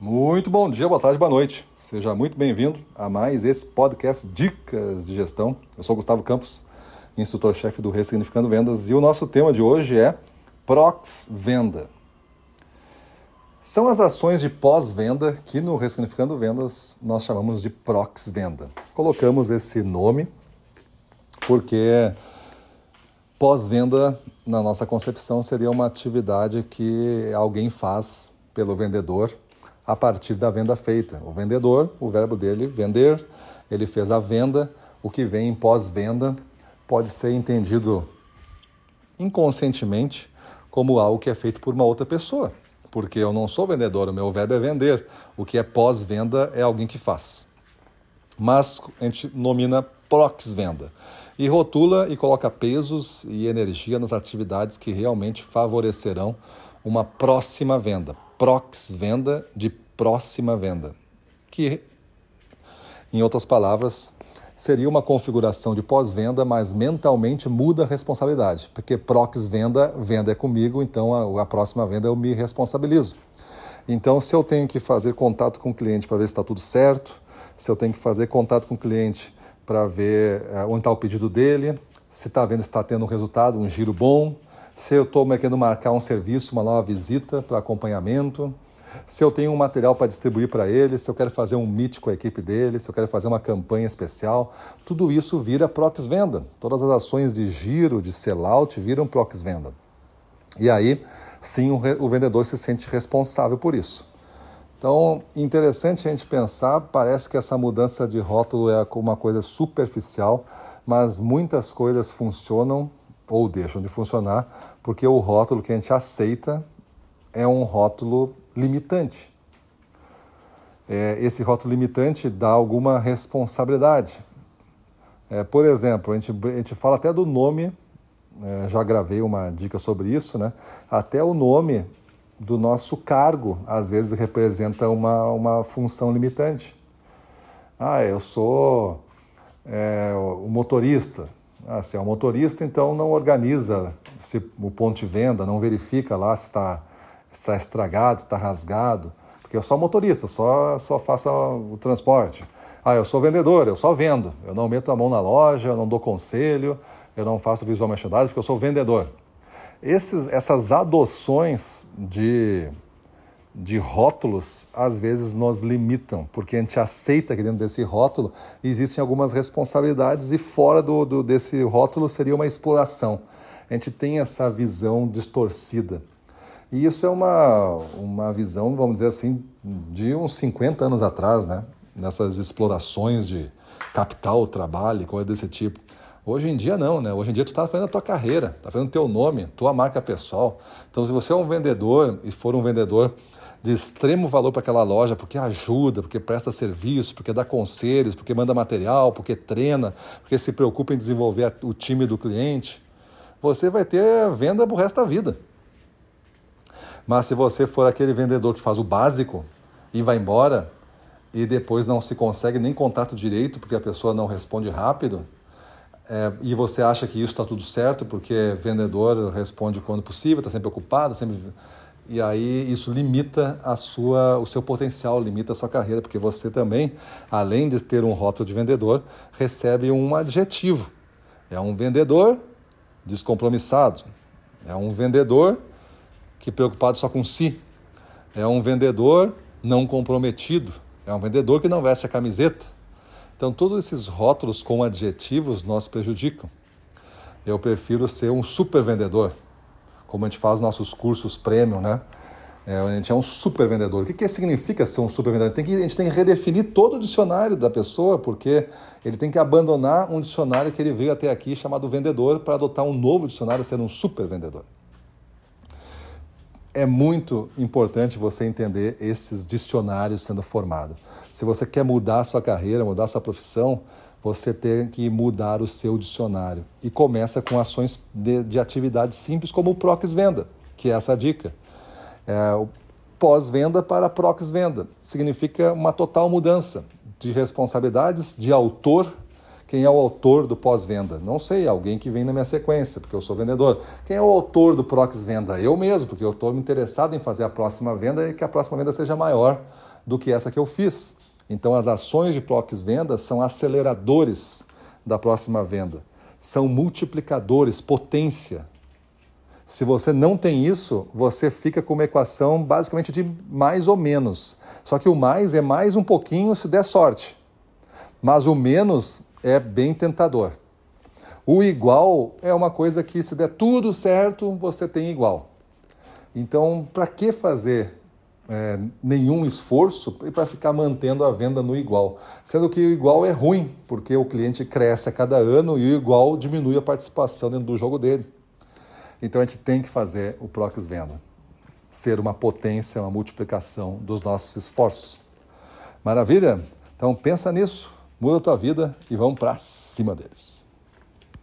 Muito bom dia, boa tarde, boa noite. Seja muito bem-vindo a mais esse podcast Dicas de Gestão. Eu sou Gustavo Campos, instrutor-chefe do Ressignificando Vendas, e o nosso tema de hoje é Prox Venda. São as ações de pós-venda que no Ressignificando Vendas nós chamamos de Prox Venda. Colocamos esse nome porque pós-venda, na nossa concepção, seria uma atividade que alguém faz pelo vendedor a partir da venda feita. O vendedor, o verbo dele, vender, ele fez a venda, o que vem em pós-venda pode ser entendido inconscientemente como algo que é feito por uma outra pessoa, porque eu não sou vendedor, o meu verbo é vender. O que é pós-venda é alguém que faz. Mas a gente nomina prox-venda e rotula e coloca pesos e energia nas atividades que realmente favorecerão uma próxima venda. Prox venda de próxima venda, que em outras palavras seria uma configuração de pós-venda, mas mentalmente muda a responsabilidade, porque prox venda, venda é comigo, então a, a próxima venda eu me responsabilizo. Então, se eu tenho que fazer contato com o cliente para ver se está tudo certo, se eu tenho que fazer contato com o cliente para ver uh, onde está o pedido dele, se está vendo se está tendo um resultado, um giro bom, se eu estou querendo marcar um serviço, uma nova visita para acompanhamento, se eu tenho um material para distribuir para ele, se eu quero fazer um meet com a equipe dele, se eu quero fazer uma campanha especial, tudo isso vira Prox Venda. Todas as ações de giro, de sellout, viram Prox Venda. E aí, sim, o vendedor se sente responsável por isso. Então, interessante a gente pensar, parece que essa mudança de rótulo é uma coisa superficial, mas muitas coisas funcionam ou deixam de funcionar porque o rótulo que a gente aceita é um rótulo limitante. É, esse rótulo limitante dá alguma responsabilidade. É, por exemplo, a gente, a gente fala até do nome, é, já gravei uma dica sobre isso, né? até o nome do nosso cargo, às vezes representa uma, uma função limitante. Ah, eu sou é, o motorista. Ah, se é um motorista, então não organiza se o ponto de venda, não verifica lá se está, está estragado, está rasgado, porque eu sou motorista, só, só faço o transporte. Ah, eu sou vendedor, eu só vendo, eu não meto a mão na loja, eu não dou conselho, eu não faço visual merchandising, porque eu sou vendedor. Esses, essas adoções de, de rótulos às vezes nos limitam, porque a gente aceita que dentro desse rótulo existem algumas responsabilidades e fora do, do, desse rótulo seria uma exploração. A gente tem essa visão distorcida. E isso é uma, uma visão, vamos dizer assim, de uns 50 anos atrás, né? Nessas explorações de capital, trabalho, coisa desse tipo. Hoje em dia não, né? Hoje em dia tu está fazendo a tua carreira, está fazendo o teu nome, tua marca pessoal. Então se você é um vendedor e for um vendedor de extremo valor para aquela loja, porque ajuda, porque presta serviço, porque dá conselhos, porque manda material, porque treina, porque se preocupa em desenvolver o time do cliente, você vai ter venda pro resto da vida. Mas se você for aquele vendedor que faz o básico e vai embora e depois não se consegue nem contato direito porque a pessoa não responde rápido, é, e você acha que isso está tudo certo porque vendedor responde quando possível, está sempre ocupado, sempre e aí isso limita a sua, o seu potencial, limita a sua carreira, porque você também, além de ter um rótulo de vendedor, recebe um adjetivo. É um vendedor descompromissado. É um vendedor que preocupado só com si. É um vendedor não comprometido. É um vendedor que não veste a camiseta. Então, todos esses rótulos com adjetivos nos prejudicam. Eu prefiro ser um super vendedor, como a gente faz nossos cursos premium, né? É, a gente é um super vendedor. O que, que significa ser um super vendedor? Tem que, a gente tem que redefinir todo o dicionário da pessoa, porque ele tem que abandonar um dicionário que ele veio até aqui chamado vendedor para adotar um novo dicionário sendo um super vendedor. É muito importante você entender esses dicionários sendo formados. Se você quer mudar a sua carreira, mudar a sua profissão, você tem que mudar o seu dicionário. E começa com ações de, de atividades simples, como o Prox Venda, que é essa dica. É, o pós-venda para Prox Venda significa uma total mudança de responsabilidades, de autor, Quem é o autor do pós-venda? Não sei, alguém que vem na minha sequência, porque eu sou vendedor. Quem é o autor do Prox Venda? Eu mesmo, porque eu estou interessado em fazer a próxima venda e que a próxima venda seja maior do que essa que eu fiz. Então, as ações de Prox Venda são aceleradores da próxima venda, são multiplicadores, potência. Se você não tem isso, você fica com uma equação basicamente de mais ou menos. Só que o mais é mais um pouquinho se der sorte. Mas o menos é bem tentador. O igual é uma coisa que, se der tudo certo, você tem igual. Então, para que fazer é, nenhum esforço para ficar mantendo a venda no igual? Sendo que o igual é ruim, porque o cliente cresce a cada ano e o igual diminui a participação dentro do jogo dele. Então a gente tem que fazer o Prox Venda ser uma potência, uma multiplicação dos nossos esforços. Maravilha? Então pensa nisso, muda a tua vida e vamos para cima deles.